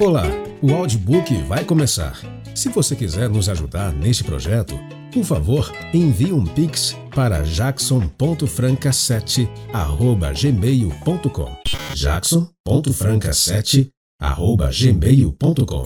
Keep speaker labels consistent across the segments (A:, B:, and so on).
A: Olá, o audiobook vai começar. Se você quiser nos ajudar neste projeto, por favor, envie um pix para jackson.franca7@gmail.com. jackson.franca7@gmail.com.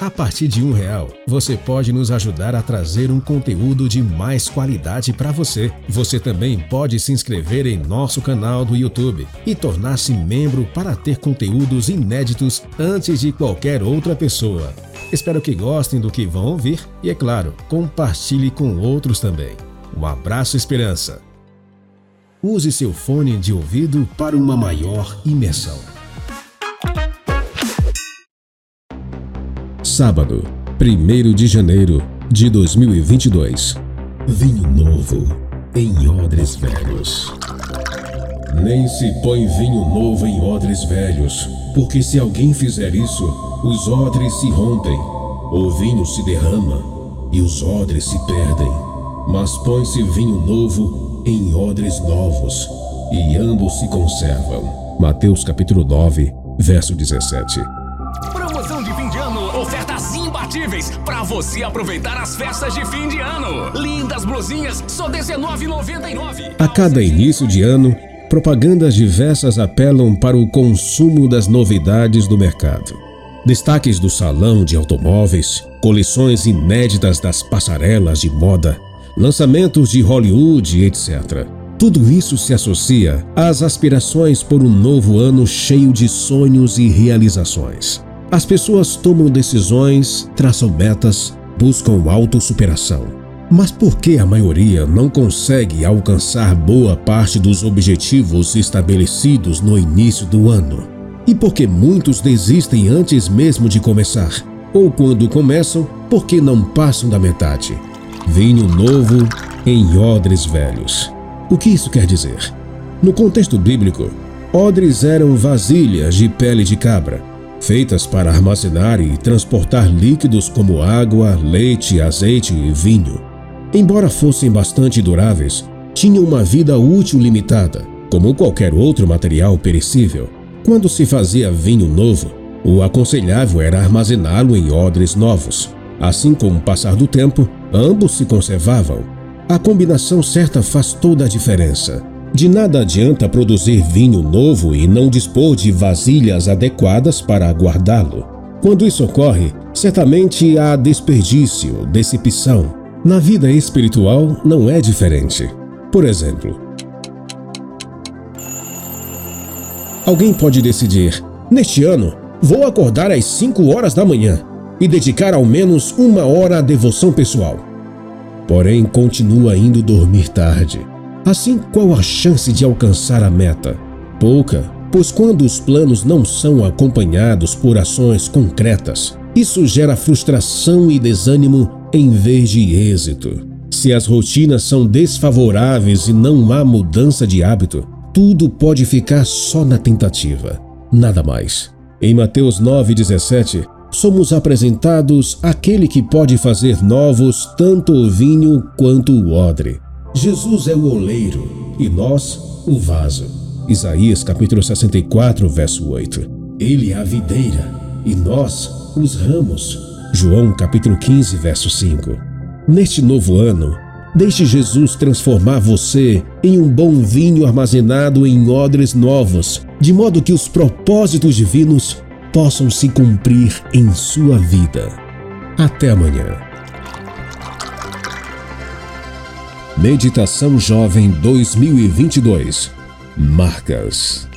A: A partir de um real, você pode nos ajudar a trazer um conteúdo de mais qualidade para você. Você também pode se inscrever em nosso canal do YouTube e tornar-se membro para ter conteúdos inéditos antes de qualquer outra pessoa. Espero que gostem do que vão ouvir e, é claro, compartilhe com outros também. Um abraço, Esperança. Use seu fone de ouvido para uma maior imersão. Sábado, 1 de janeiro de 2022. Vinho novo em odres velhos. Nem se põe vinho novo em odres velhos, porque se alguém fizer isso, os odres se rompem, o vinho se derrama e os odres se perdem. Mas põe-se vinho novo em odres novos, e ambos se conservam. Mateus capítulo 9, verso 17.
B: Imbatíveis para você aproveitar as festas de fim de ano. Lindas blusinhas, só R$19,99.
A: A cada início de ano, propagandas diversas apelam para o consumo das novidades do mercado. Destaques do salão de automóveis, coleções inéditas das passarelas de moda, lançamentos de Hollywood, etc. Tudo isso se associa às aspirações por um novo ano cheio de sonhos e realizações. As pessoas tomam decisões, traçam metas, buscam autossuperação. Mas por que a maioria não consegue alcançar boa parte dos objetivos estabelecidos no início do ano? E por que muitos desistem antes mesmo de começar? Ou quando começam, porque não passam da metade? Vinho novo em odres velhos. O que isso quer dizer? No contexto bíblico, odres eram vasilhas de pele de cabra feitas para armazenar e transportar líquidos como água, leite, azeite e vinho. Embora fossem bastante duráveis, tinham uma vida útil limitada, como qualquer outro material perecível. Quando se fazia vinho novo, o aconselhável era armazená-lo em odres novos. Assim, com o passar do tempo, ambos se conservavam. A combinação certa faz toda a diferença. De nada adianta produzir vinho novo e não dispor de vasilhas adequadas para guardá-lo. Quando isso ocorre, certamente há desperdício, decepção. Na vida espiritual não é diferente. Por exemplo, alguém pode decidir: neste ano, vou acordar às 5 horas da manhã e dedicar ao menos uma hora à devoção pessoal. Porém, continua indo dormir tarde Assim, qual a chance de alcançar a meta? Pouca, pois quando os planos não são acompanhados por ações concretas, isso gera frustração e desânimo em vez de êxito. Se as rotinas são desfavoráveis e não há mudança de hábito, tudo pode ficar só na tentativa, nada mais. Em Mateus 9,17, somos apresentados aquele que pode fazer novos tanto o vinho quanto o odre. Jesus é o oleiro e nós o vaso. Isaías capítulo 64, verso 8. Ele é a videira e nós os ramos. João capítulo 15, verso 5. Neste novo ano, deixe Jesus transformar você em um bom vinho armazenado em odres novos, de modo que os propósitos divinos possam se cumprir em sua vida. Até amanhã. Meditação Jovem 2022 Marcas